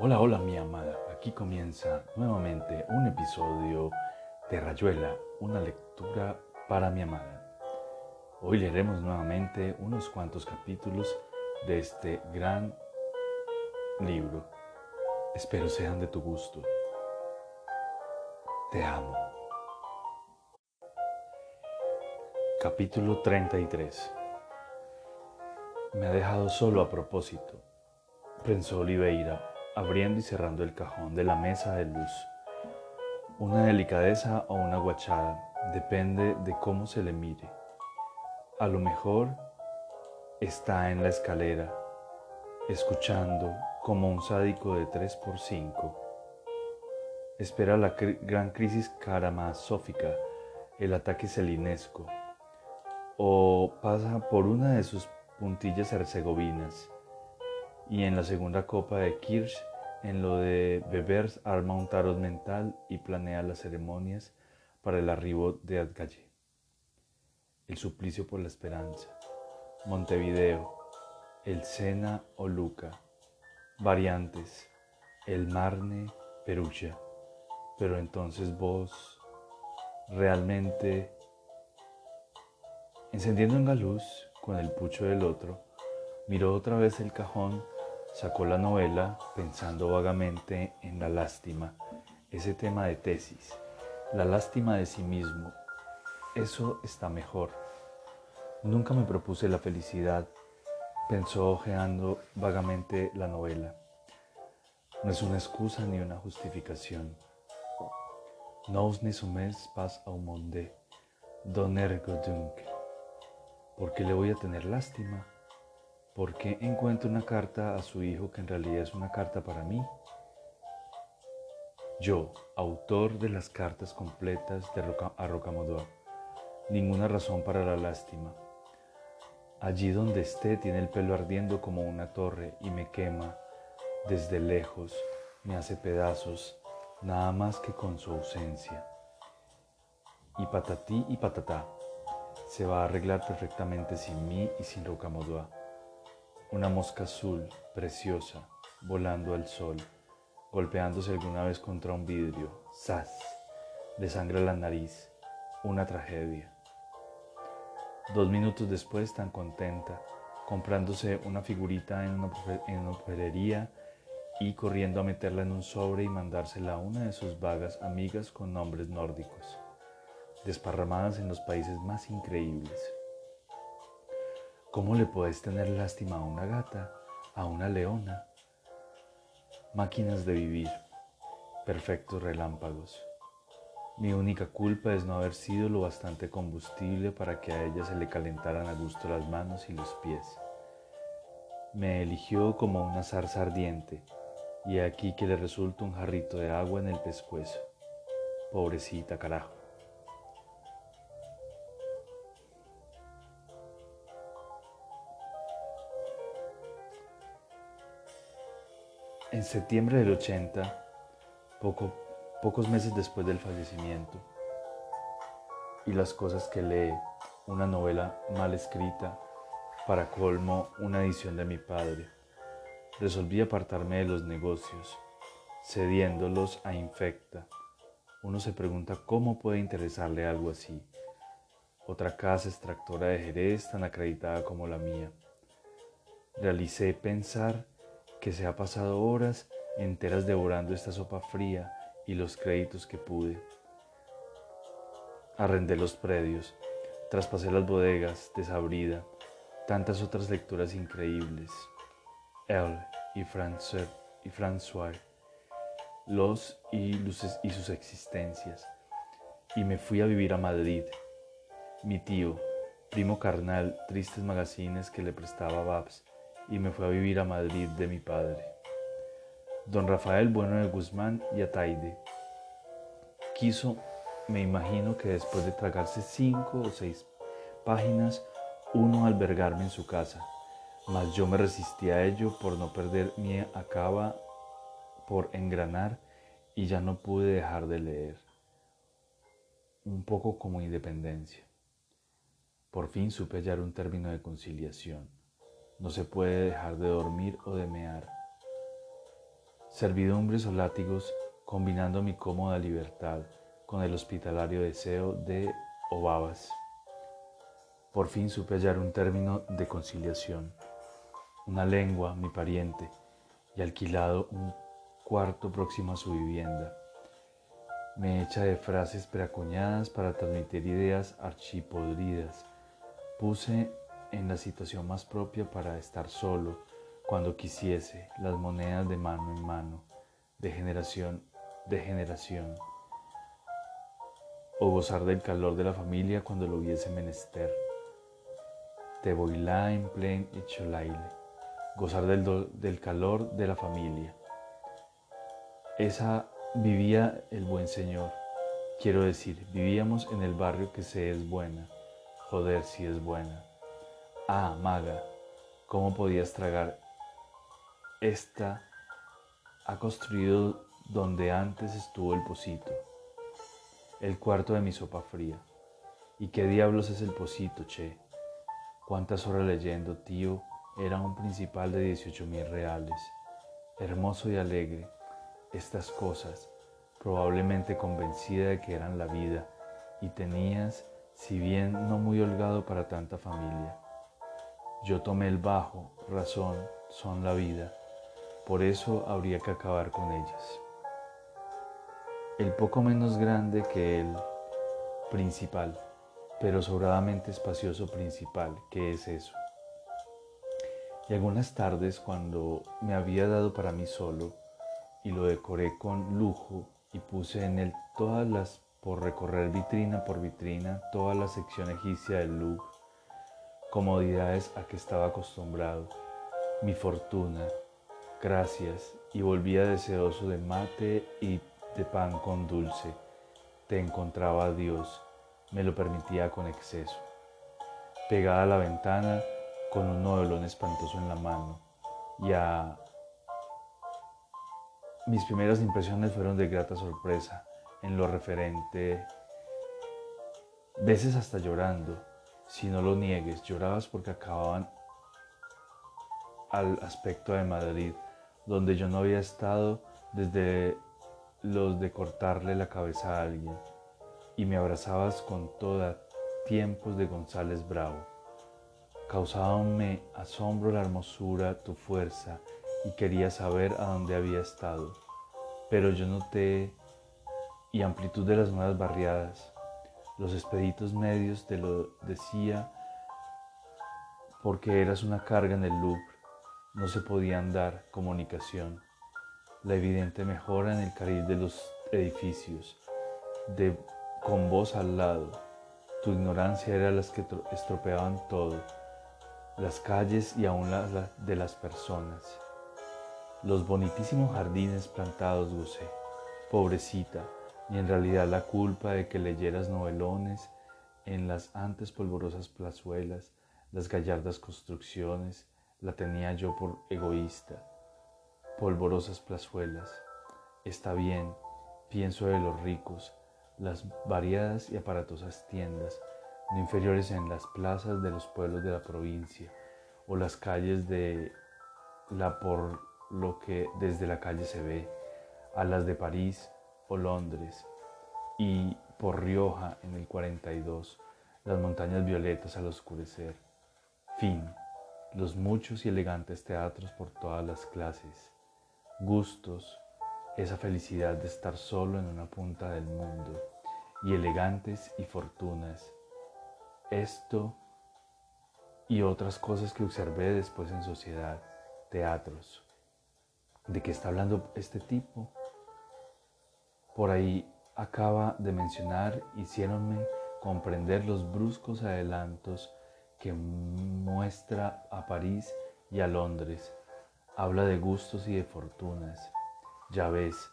Hola, hola mi amada. Aquí comienza nuevamente un episodio de Rayuela, una lectura para mi amada. Hoy leeremos nuevamente unos cuantos capítulos de este gran libro. Espero sean de tu gusto. Te amo. Capítulo 33 Me ha dejado solo a propósito, pensó Oliveira, abriendo y cerrando el cajón de la mesa de luz. Una delicadeza o una guachada, depende de cómo se le mire. A lo mejor está en la escalera, escuchando como un sádico de 3 por 5 Espera la gran crisis caramasófica, el ataque selinesco, o pasa por una de sus puntillas herzegovinas, y en la segunda copa de Kirsch, en lo de Bebers arma un tarot mental y planea las ceremonias para el arribo de Adgalle. El suplicio por la esperanza, Montevideo, el Sena o Luca, variantes, el Marne, Perugia. Pero entonces vos realmente, encendiendo la luz con el pucho del otro, miró otra vez el cajón, sacó la novela pensando vagamente en la lástima, ese tema de tesis, la lástima de sí mismo. Eso está mejor. Nunca me propuse la felicidad, pensó ojeando vagamente la novela. No es una excusa ni una justificación. Nous ne sommes pas au monde ergo donc. ¿Por qué le voy a tener lástima? ¿Por qué encuentro una carta a su hijo que en realidad es una carta para mí? Yo, autor de las cartas completas de Roca, a ninguna razón para la lástima. Allí donde esté tiene el pelo ardiendo como una torre y me quema desde lejos, me hace pedazos, nada más que con su ausencia. Y patatí y patatá, se va a arreglar perfectamente sin mí y sin Rocamodua. Una mosca azul, preciosa, volando al sol, golpeándose alguna vez contra un vidrio, ¡zas! Le sangra la nariz, una tragedia. Dos minutos después, tan contenta, comprándose una figurita en una, en una y corriendo a meterla en un sobre y mandársela a una de sus vagas amigas con nombres nórdicos, desparramadas en los países más increíbles. ¿Cómo le puedes tener lástima a una gata, a una leona? Máquinas de vivir, perfectos relámpagos. Mi única culpa es no haber sido lo bastante combustible para que a ella se le calentaran a gusto las manos y los pies. Me eligió como una zarza ardiente y aquí que le resulta un jarrito de agua en el pescuezo. Pobrecita carajo. En septiembre del 80, poco, pocos meses después del fallecimiento, y las cosas que lee, una novela mal escrita, para colmo una edición de mi padre resolví apartarme de los negocios, cediéndolos a infecta. Uno se pregunta cómo puede interesarle algo así. Otra casa extractora de Jerez tan acreditada como la mía. Realicé pensar que se ha pasado horas enteras devorando esta sopa fría y los créditos que pude. Arrendé los predios, traspasé las bodegas, desabrida, tantas otras lecturas increíbles él y, y François, los y, luces y sus existencias, y me fui a vivir a Madrid. Mi tío, primo carnal, tristes magazines que le prestaba Babs, y me fue a vivir a Madrid de mi padre. Don Rafael Bueno de Guzmán y Ataide. Quiso, me imagino que después de tragarse cinco o seis páginas, uno albergarme en su casa mas yo me resistí a ello por no perder mi acaba por engranar y ya no pude dejar de leer. Un poco como independencia. Por fin supe hallar un término de conciliación. No se puede dejar de dormir o de mear. Servidumbres o látigos, combinando mi cómoda libertad con el hospitalario deseo de Obabas. Por fin supe hallar un término de conciliación, una lengua, mi pariente, y alquilado un cuarto próximo a su vivienda. Me echa de frases preacuñadas para transmitir ideas archipodridas. Puse en la situación más propia para estar solo cuando quisiese las monedas de mano en mano, de generación de generación, o gozar del calor de la familia cuando lo hubiese menester. Te la en plen y cholaile, gozar del, del calor de la familia. Esa vivía el buen Señor. Quiero decir, vivíamos en el barrio que se es buena. Joder, si es buena. Ah, maga, ¿cómo podías tragar? Esta ha construido donde antes estuvo el pocito, el cuarto de mi sopa fría. ¿Y qué diablos es el pocito, che? ¿Cuántas horas leyendo, tío? Era un principal de 18 mil reales, hermoso y alegre, estas cosas, probablemente convencida de que eran la vida, y tenías, si bien no muy holgado para tanta familia. Yo tomé el bajo, razón, son la vida, por eso habría que acabar con ellas. El poco menos grande que el principal, pero sobradamente espacioso principal, que es eso. Y algunas tardes cuando me había dado para mí solo, y lo decoré con lujo y puse en él todas las, por recorrer vitrina por vitrina, toda la sección egipcia del Louvre, comodidades a que estaba acostumbrado, mi fortuna, gracias, y volvía deseoso de mate y de pan con dulce. Te encontraba a Dios, me lo permitía con exceso. Pegada a la ventana, con un novelón espantoso en la mano, y a mis primeras impresiones fueron de grata sorpresa en lo referente, veces hasta llorando, si no lo niegues, llorabas porque acababan al aspecto de Madrid, donde yo no había estado desde los de cortarle la cabeza a alguien, y me abrazabas con toda tiempos de González Bravo. Causábame asombro la hermosura, tu fuerza, y quería saber a dónde había estado, pero yo noté y amplitud de las nuevas barriadas. Los expeditos medios te lo decía porque eras una carga en el Louvre, no se podía andar comunicación. La evidente mejora en el cariz de los edificios, de, con vos al lado. Tu ignorancia era las que estropeaban todo, las calles y aún las de las personas. Los bonitísimos jardines plantados gocé, pobrecita, y en realidad la culpa de que leyeras novelones en las antes polvorosas plazuelas, las gallardas construcciones, la tenía yo por egoísta. Polvorosas plazuelas. Está bien, pienso de los ricos, las variadas y aparatosas tiendas, no inferiores en las plazas de los pueblos de la provincia, o las calles de la por lo que desde la calle se ve, a las de París o Londres, y por Rioja en el 42, las montañas violetas al oscurecer. Fin, los muchos y elegantes teatros por todas las clases, gustos, esa felicidad de estar solo en una punta del mundo, y elegantes y fortunas. Esto y otras cosas que observé después en sociedad, teatros, ¿De qué está hablando este tipo? Por ahí acaba de mencionar, hicieronme comprender los bruscos adelantos que muestra a París y a Londres. Habla de gustos y de fortunas. Ya ves,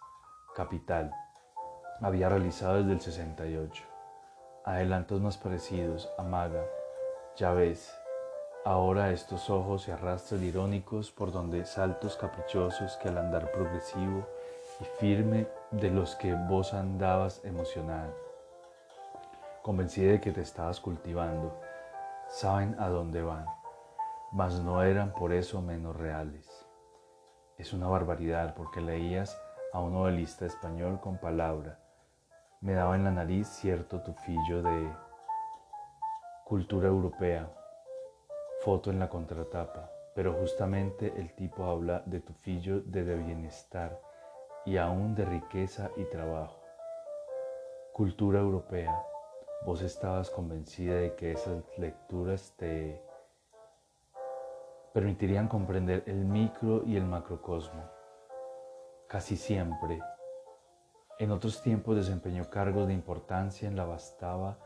capital. Había realizado desde el 68. Adelantos más parecidos, amaga. Ya ves, Ahora estos ojos se arrastran irónicos por donde saltos caprichosos que al andar progresivo y firme de los que vos andabas emocionada, convencida de que te estabas cultivando, saben a dónde van, mas no eran por eso menos reales. Es una barbaridad porque leías a un novelista español con palabra. Me daba en la nariz cierto tufillo de cultura europea, foto en la contratapa, pero justamente el tipo habla de tufillo de, bienestar y aún de riqueza y trabajo. Cultura europea. Vos estabas convencida de que esas lecturas te permitirían comprender el micro y el macrocosmo. Casi siempre. En otros tiempos desempeñó cargos de importancia en la bastaba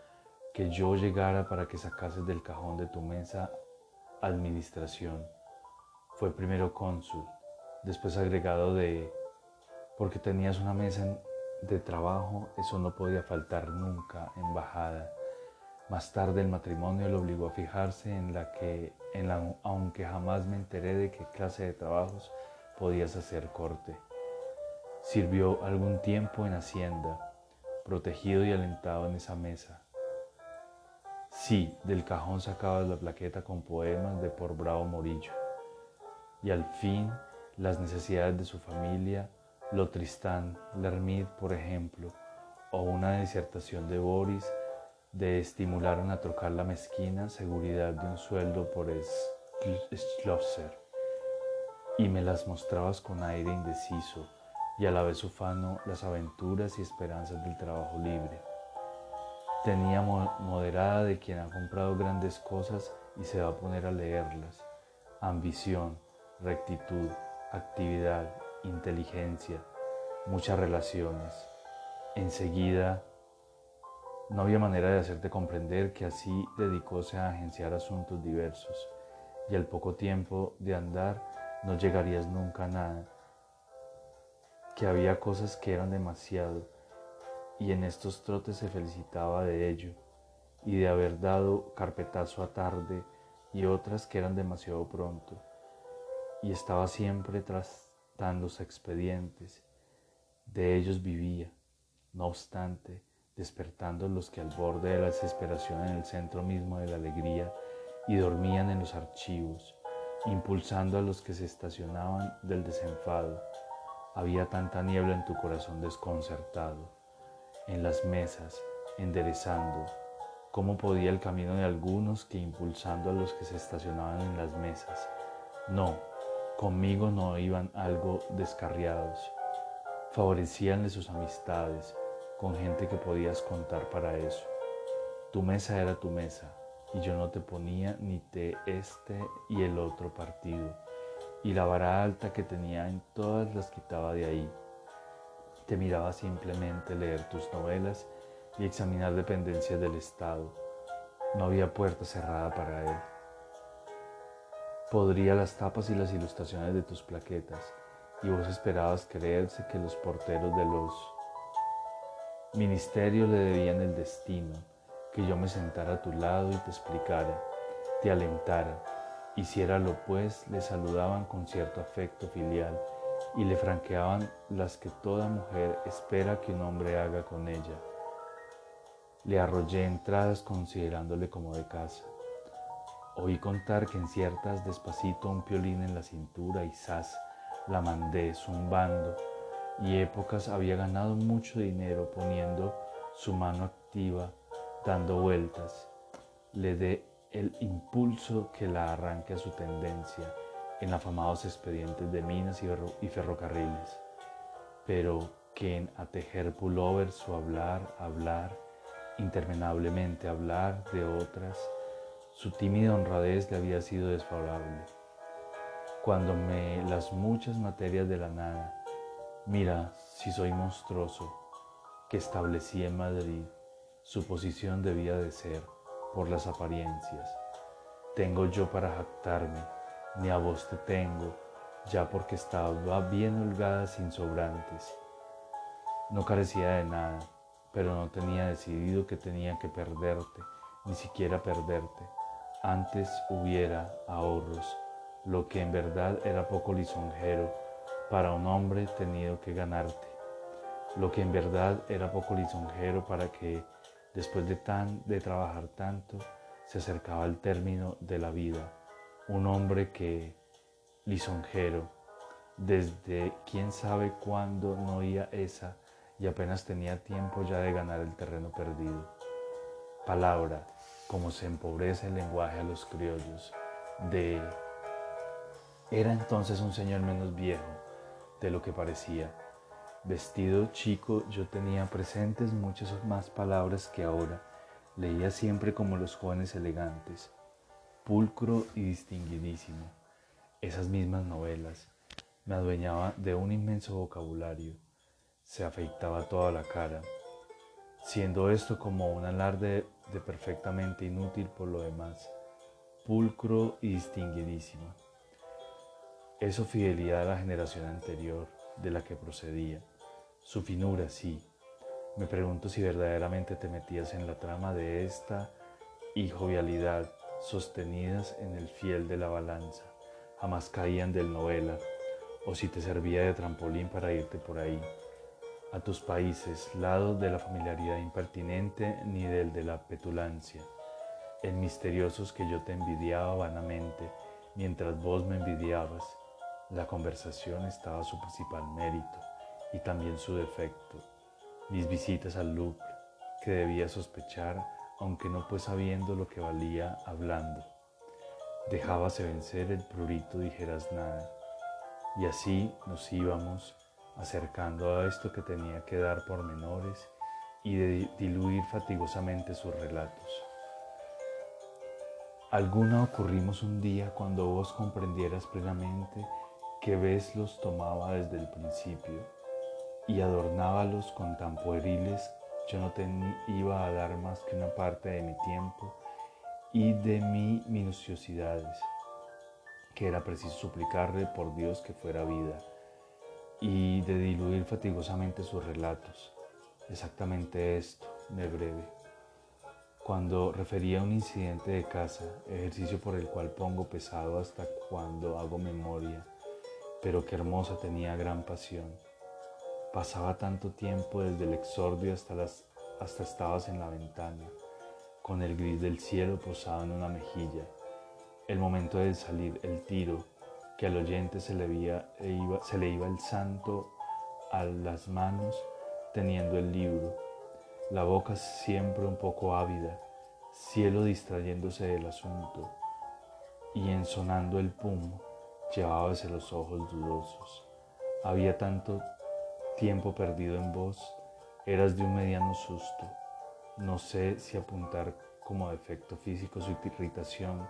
que yo llegara para que sacases del cajón de tu mesa administración. Fue primero cónsul, después agregado de porque tenías una mesa de trabajo, eso no podía faltar nunca, embajada. Más tarde el matrimonio lo obligó a fijarse en la que, en la, aunque jamás me enteré de qué clase de trabajos podías hacer corte. Sirvió algún tiempo en Hacienda, protegido y alentado en esa mesa. Sí, del cajón sacabas la plaqueta con poemas de por Bravo Morillo. Y al fin las necesidades de su familia lo Tristán, Lermit, por ejemplo, o una disertación de Boris de estimular a trocar la mezquina seguridad de un sueldo por Schlosser. Y me las mostrabas con aire indeciso y a la vez ufano las aventuras y esperanzas del trabajo libre. Tenía moderada de quien ha comprado grandes cosas y se va a poner a leerlas. Ambición, rectitud, actividad, inteligencia, muchas relaciones. Enseguida, no había manera de hacerte comprender que así dedicóse a agenciar asuntos diversos. Y al poco tiempo de andar no llegarías nunca a nada, que había cosas que eran demasiado y en estos trotes se felicitaba de ello y de haber dado carpetazo a tarde y otras que eran demasiado pronto. Y estaba siempre tras los expedientes. De ellos vivía, no obstante, despertando los que al borde de la desesperación en el centro mismo de la alegría y dormían en los archivos, impulsando a los que se estacionaban del desenfado. Había tanta niebla en tu corazón desconcertado, en las mesas, enderezando. ¿Cómo podía el camino de algunos que impulsando a los que se estacionaban en las mesas? No, Conmigo no iban algo descarriados. Favorecíanle sus amistades con gente que podías contar para eso. Tu mesa era tu mesa y yo no te ponía ni de este y el otro partido. Y la vara alta que tenía en todas las quitaba de ahí. Te miraba simplemente leer tus novelas y examinar dependencias del Estado. No había puerta cerrada para él podría las tapas y las ilustraciones de tus plaquetas, y vos esperabas creerse que los porteros de los ministerios le debían el destino, que yo me sentara a tu lado y te explicara, te alentara, hiciéralo pues, le saludaban con cierto afecto filial y le franqueaban las que toda mujer espera que un hombre haga con ella. Le arrollé entradas considerándole como de casa. Oí contar que en ciertas despacito un piolín en la cintura y sas la mandé zumbando y épocas había ganado mucho dinero poniendo su mano activa, dando vueltas. Le dé el impulso que la arranque a su tendencia en afamados expedientes de minas y ferrocarriles, pero que en a tejer pullovers su hablar, hablar, interminablemente hablar de otras, su tímida honradez le había sido desfavorable. Cuando me las muchas materias de la nada, mira si soy monstruoso, que establecí en Madrid, su posición debía de ser por las apariencias. Tengo yo para jactarme, ni a vos te tengo, ya porque estaba bien holgada sin sobrantes. No carecía de nada, pero no tenía decidido que tenía que perderte, ni siquiera perderte antes hubiera ahorros, lo que en verdad era poco lisonjero para un hombre tenido que ganarte, lo que en verdad era poco lisonjero para que después de, tan, de trabajar tanto se acercaba al término de la vida, un hombre que, lisonjero, desde quién sabe cuándo no oía esa y apenas tenía tiempo ya de ganar el terreno perdido. Palabra, como se empobrece el lenguaje a los criollos, de... Era entonces un señor menos viejo de lo que parecía. Vestido chico yo tenía presentes muchas más palabras que ahora. Leía siempre como los jóvenes elegantes, pulcro y distinguidísimo. Esas mismas novelas, me adueñaba de un inmenso vocabulario. Se afeitaba toda la cara, siendo esto como un alarde de perfectamente inútil por lo demás, pulcro y distinguidísimo. Eso fidelidad a la generación anterior de la que procedía. Su finura, sí. Me pregunto si verdaderamente te metías en la trama de esta y jovialidad sostenidas en el fiel de la balanza. Jamás caían del novela o si te servía de trampolín para irte por ahí, a tus países, lado de la familiaridad impertinente ni del de la petulancia, en misteriosos que yo te envidiaba vanamente, mientras vos me envidiabas, la conversación estaba su principal mérito y también su defecto, mis visitas al Louvre, que debía sospechar, aunque no pues sabiendo lo que valía hablando. Dejábase vencer el prurito, dijeras nada. Y así nos íbamos acercando a esto que tenía que dar por menores y diluir fatigosamente sus relatos. Alguna ocurrimos un día cuando vos comprendieras plenamente que vez los tomaba desde el principio y adornábalos con tan pueriles, yo no te iba a dar más que una parte de mi tiempo y de mi minuciosidades que era preciso suplicarle por Dios que fuera vida y de diluir fatigosamente sus relatos. Exactamente esto, me breve. Cuando refería un incidente de casa, ejercicio por el cual pongo pesado hasta cuando hago memoria, pero que hermosa tenía gran pasión. Pasaba tanto tiempo desde el exordio hasta, las, hasta estabas en la ventana, con el gris del cielo posado en una mejilla el momento de salir, el tiro, que al oyente se le, e iba, se le iba el santo a las manos teniendo el libro, la boca siempre un poco ávida, cielo distrayéndose del asunto, y ensonando el pum, llevábase los ojos dudosos. Había tanto tiempo perdido en vos, eras de un mediano susto. No sé si apuntar como defecto físico su irritación,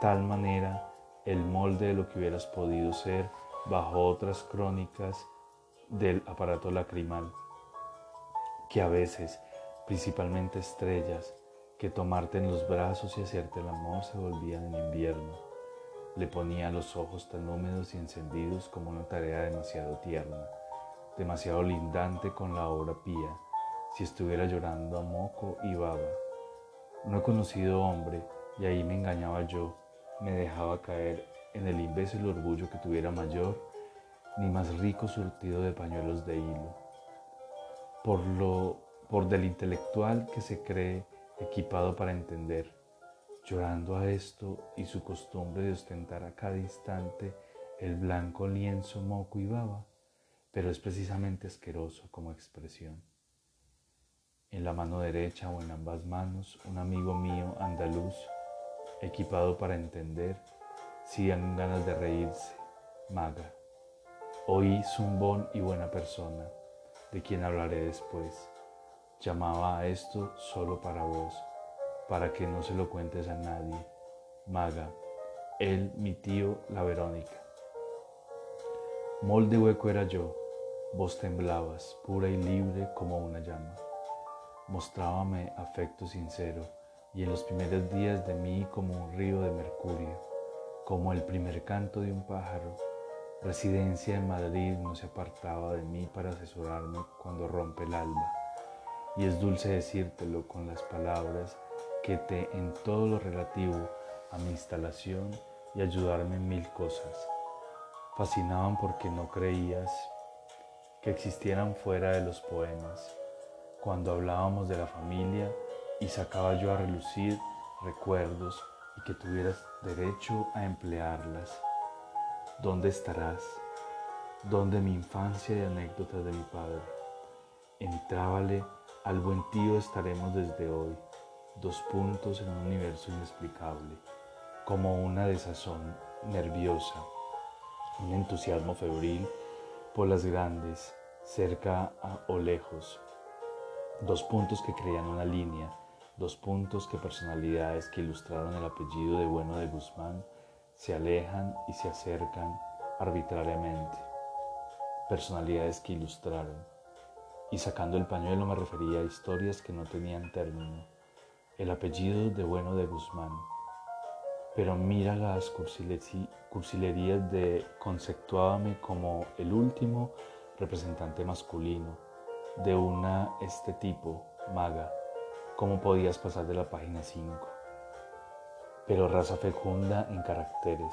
tal manera el molde de lo que hubieras podido ser bajo otras crónicas del aparato lacrimal, que a veces, principalmente estrellas, que tomarte en los brazos y hacerte el amor se volvían en invierno. Le ponía los ojos tan húmedos y encendidos como una tarea demasiado tierna, demasiado lindante con la obra pía, si estuviera llorando a moco y baba. No he conocido hombre, y ahí me engañaba yo, me dejaba caer en el imbécil orgullo que tuviera mayor ni más rico surtido de pañuelos de hilo. Por lo por del intelectual que se cree equipado para entender, llorando a esto y su costumbre de ostentar a cada instante el blanco lienzo, moco y baba, pero es precisamente asqueroso como expresión. En la mano derecha o en ambas manos, un amigo mío andaluz equipado para entender, si dan ganas de reírse, maga. Oí zumbón y buena persona, de quien hablaré después. Llamaba a esto solo para vos, para que no se lo cuentes a nadie. Maga, él, mi tío, la Verónica. Molde hueco era yo, vos temblabas, pura y libre como una llama. Mostrábame afecto sincero y en los primeros días de mí como un río de mercurio, como el primer canto de un pájaro. Residencia en Madrid no se apartaba de mí para asesorarme cuando rompe el alba. Y es dulce decírtelo con las palabras que te en todo lo relativo a mi instalación y ayudarme en mil cosas. Fascinaban porque no creías que existieran fuera de los poemas. Cuando hablábamos de la familia, y sacaba yo a relucir recuerdos y que tuvieras derecho a emplearlas. ¿Dónde estarás? donde mi infancia y anécdotas de mi padre. Entrábale al buen tío estaremos desde hoy, dos puntos en un universo inexplicable, como una desazón nerviosa, un entusiasmo febril por las grandes, cerca o lejos, dos puntos que crean una línea, dos puntos que personalidades que ilustraron el apellido de Bueno de Guzmán se alejan y se acercan arbitrariamente, personalidades que ilustraron. Y sacando el pañuelo me refería a historias que no tenían término, el apellido de Bueno de Guzmán. Pero mira las cursilerías de conceptuábame como el último representante masculino de una este tipo, maga. ¿Cómo podías pasar de la página 5? Pero raza fecunda en caracteres,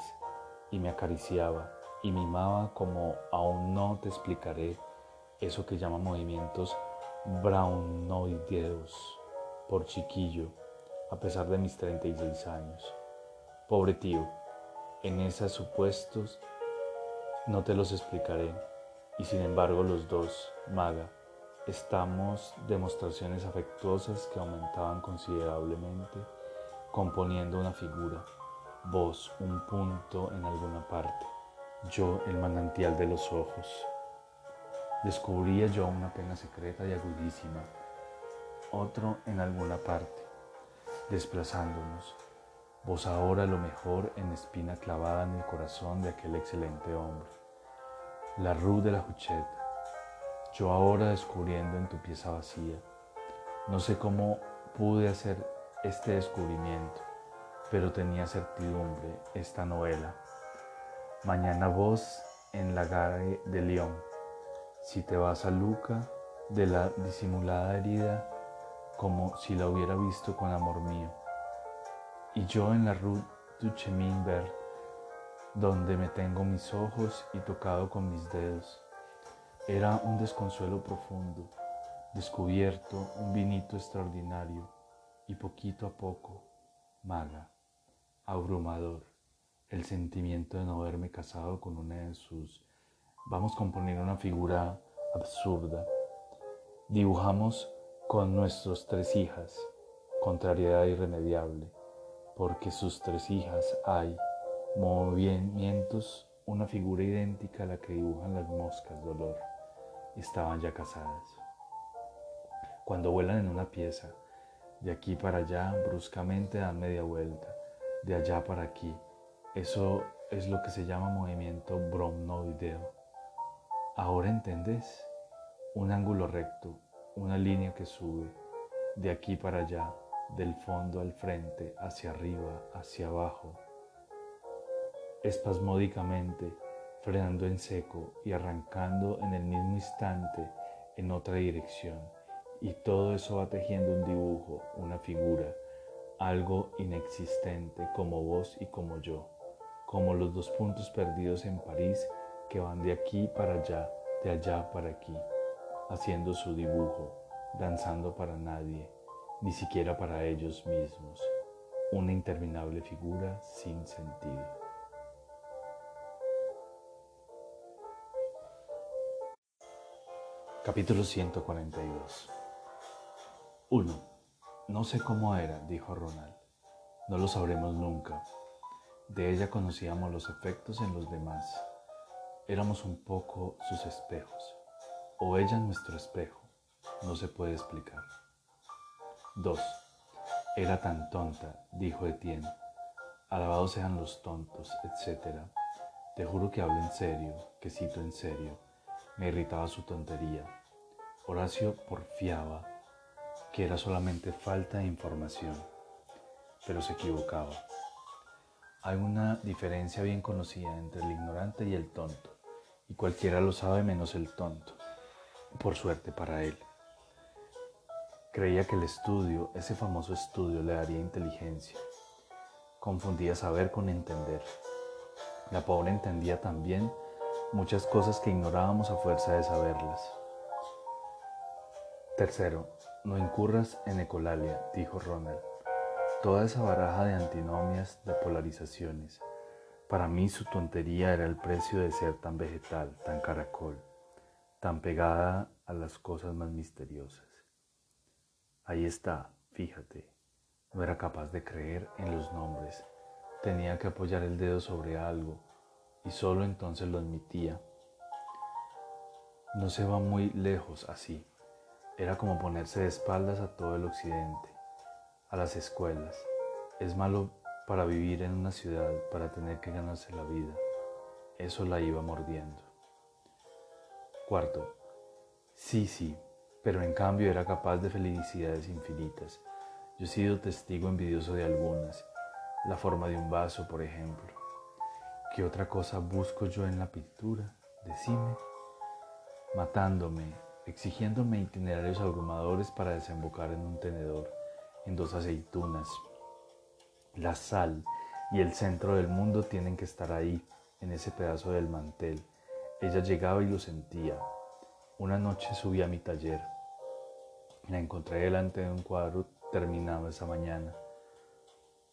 y me acariciaba y mimaba como aún no te explicaré eso que llama movimientos brownoideos por chiquillo, a pesar de mis 36 años. Pobre tío, en esos supuestos no te los explicaré, y sin embargo los dos, maga, estamos demostraciones afectuosas que aumentaban considerablemente, componiendo una figura, vos un punto en alguna parte, yo el manantial de los ojos. Descubría yo una pena secreta y agudísima, otro en alguna parte, desplazándonos, vos ahora lo mejor en espina clavada en el corazón de aquel excelente hombre, la rue de la Huchette, yo ahora descubriendo en tu pieza vacía, no sé cómo pude hacer este descubrimiento, pero tenía certidumbre esta novela. Mañana vos en la gare de León si te vas a Luca, de la disimulada herida, como si la hubiera visto con amor mío. Y yo en la Rue du Chemin Vert, donde me tengo mis ojos y tocado con mis dedos. Era un desconsuelo profundo, descubierto un vinito extraordinario y poquito a poco, maga, abrumador, el sentimiento de no haberme casado con una de sus vamos a componer una figura absurda. Dibujamos con nuestros tres hijas, contrariedad irremediable, porque sus tres hijas hay movimientos, una figura idéntica a la que dibujan las moscas, dolor. Estaban ya casadas. Cuando vuelan en una pieza, de aquí para allá, bruscamente dan media vuelta, de allá para aquí. Eso es lo que se llama movimiento bromnoideo. Ahora entendés un ángulo recto, una línea que sube de aquí para allá, del fondo al frente, hacia arriba, hacia abajo, espasmódicamente, frenando en seco y arrancando en el mismo instante en otra dirección. Y todo eso va tejiendo un dibujo, una figura, algo inexistente como vos y como yo, como los dos puntos perdidos en París que van de aquí para allá, de allá para aquí, haciendo su dibujo, danzando para nadie, ni siquiera para ellos mismos, una interminable figura sin sentido. Capítulo 142 1. No sé cómo era, dijo Ronald. No lo sabremos nunca. De ella conocíamos los efectos en los demás Éramos un poco sus espejos, o ella nuestro espejo, no se puede explicar. 2. Era tan tonta, dijo Etienne. Alabados sean los tontos, etc. Te juro que hablo en serio, que cito en serio. Me irritaba su tontería. Horacio porfiaba que era solamente falta de información, pero se equivocaba. Hay una diferencia bien conocida entre el ignorante y el tonto y cualquiera lo sabe menos el tonto, por suerte para él. Creía que el estudio, ese famoso estudio, le daría inteligencia. Confundía saber con entender. La pobre entendía también muchas cosas que ignorábamos a fuerza de saberlas. Tercero, no incurras en ecolalia, dijo Ronald. Toda esa baraja de antinomias, de polarizaciones, Para mí su tontería era el precio de ser tan vegetal, tan caracol, tan pegada a las cosas más misteriosas. Ahí está, fíjate, no era capaz de creer en los nombres, tenía que apoyar el dedo sobre algo y solo entonces lo admitía. No se va muy lejos así. Era como ponerse de espaldas a todo el occidente, a las escuelas. Es malo para vivir en una ciudad, para tener que ganarse la vida. Eso la iba mordiendo. Cuarto, sí, sí, pero en cambio era capaz de felicidades infinitas. Yo he sido testigo envidioso de algunas, la forma de un vaso, por ejemplo. ¿Qué otra cosa busco yo en la pintura? Decime. Matándome, exigiéndome itinerarios abrumadores para desembocar en un tenedor, en dos aceitunas, la sal y el centro del mundo tienen que estar ahí, en ese pedazo del mantel. Ella llegaba y lo sentía. Una noche subí a mi taller. La encontré delante de un cuadro terminado esa mañana.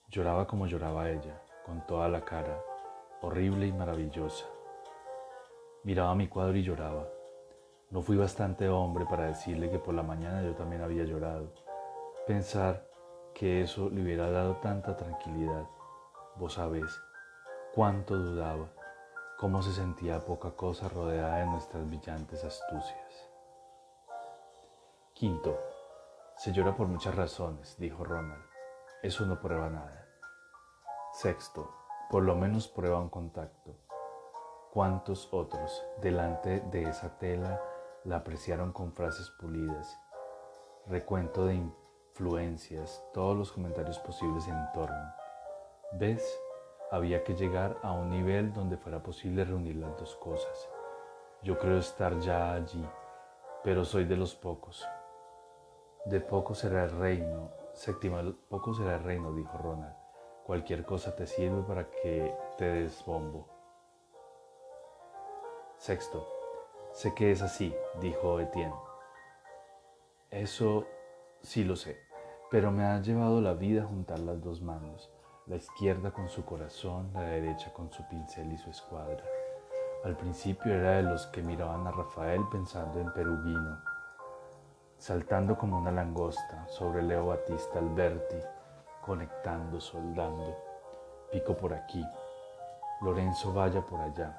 Lloraba como lloraba ella, con toda la cara, horrible y maravillosa. Miraba mi cuadro y lloraba. No fui bastante hombre para decirle que por la mañana yo también había llorado. Pensar que eso le hubiera dado tanta tranquilidad. Vos sabés cuánto dudaba, cómo se sentía poca cosa rodeada de nuestras brillantes astucias. Quinto, se llora por muchas razones, dijo Ronald. Eso no prueba nada. Sexto, por lo menos prueba un contacto. ¿Cuántos otros delante de esa tela la apreciaron con frases pulidas? Recuento de influencias, todos los comentarios posibles en torno. ¿Ves? Había que llegar a un nivel donde fuera posible reunir las dos cosas. Yo creo estar ya allí, pero soy de los pocos. De poco será el reino, séptima, poco será el reino, dijo Ronald. Cualquier cosa te sirve para que te des bombo. Sexto, sé que es así, dijo Etienne. Eso sí lo sé pero me ha llevado la vida juntar las dos manos, la izquierda con su corazón, la derecha con su pincel y su escuadra. Al principio era de los que miraban a Rafael pensando en Perugino, saltando como una langosta sobre Leo Batista Alberti, conectando, soldando, pico por aquí, Lorenzo vaya por allá.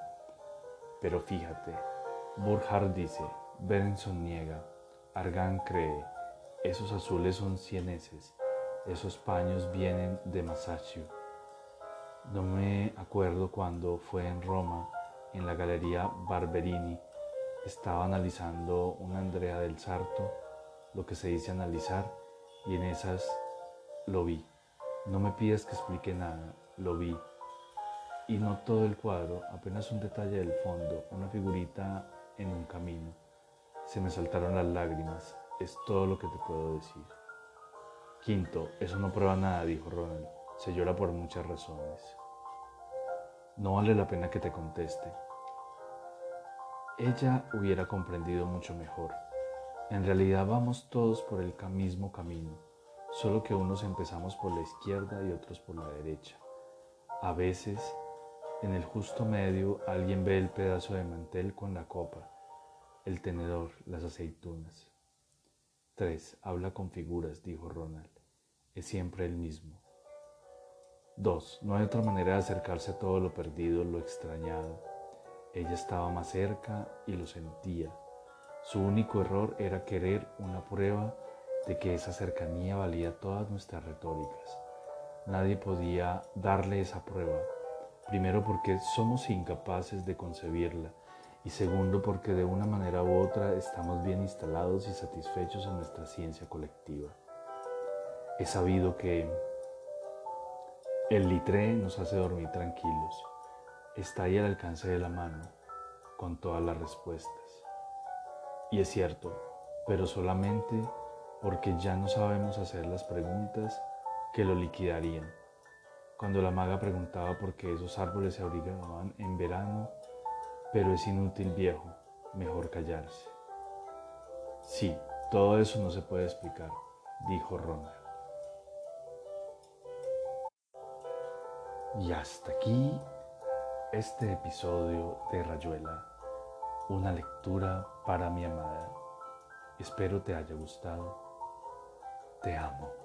Pero fíjate, Burhard dice, Berenson niega, Argan cree, esos azules son cieneses, esos paños vienen de Masaccio. No me acuerdo cuando fue en Roma, en la Galería Barberini, estaba analizando una Andrea del Sarto, lo que se dice analizar, y en esas lo vi. No me pidas que explique nada, lo vi. Y no todo el cuadro, apenas un detalle del fondo, una figurita en un camino. Se me saltaron las lágrimas, es todo lo que te puedo decir. Quinto, eso no prueba nada, dijo Ronald. Se llora por muchas razones. No vale la pena que te conteste. Ella hubiera comprendido mucho mejor. En realidad vamos todos por el mismo camino, solo que unos empezamos por la izquierda y otros por la derecha. A veces, en el justo medio, alguien ve el pedazo de mantel con la copa, el tenedor, las aceitunas. 3. Habla con figuras, dijo Ronald. Es siempre el mismo. 2. No hay otra manera de acercarse a todo lo perdido, lo extrañado. Ella estaba más cerca y lo sentía. Su único error era querer una prueba de que esa cercanía valía todas nuestras retóricas. Nadie podía darle esa prueba, primero porque somos incapaces de concebirla y segundo porque de una manera u otra estamos bien instalados y satisfechos en nuestra ciencia colectiva. He sabido que el litré nos hace dormir tranquilos, está ahí al alcance de la mano, con todas las respuestas. Y es cierto, pero solamente porque ya no sabemos hacer las preguntas que lo liquidarían. Cuando la maga preguntaba por qué esos árboles se abrigaban en verano, pero es inútil viejo, mejor callarse. Sí, todo eso no se puede explicar, dijo Ronald. Y hasta aquí este episodio de Rayuela, una lectura para mi amada. Espero te haya gustado. Te amo.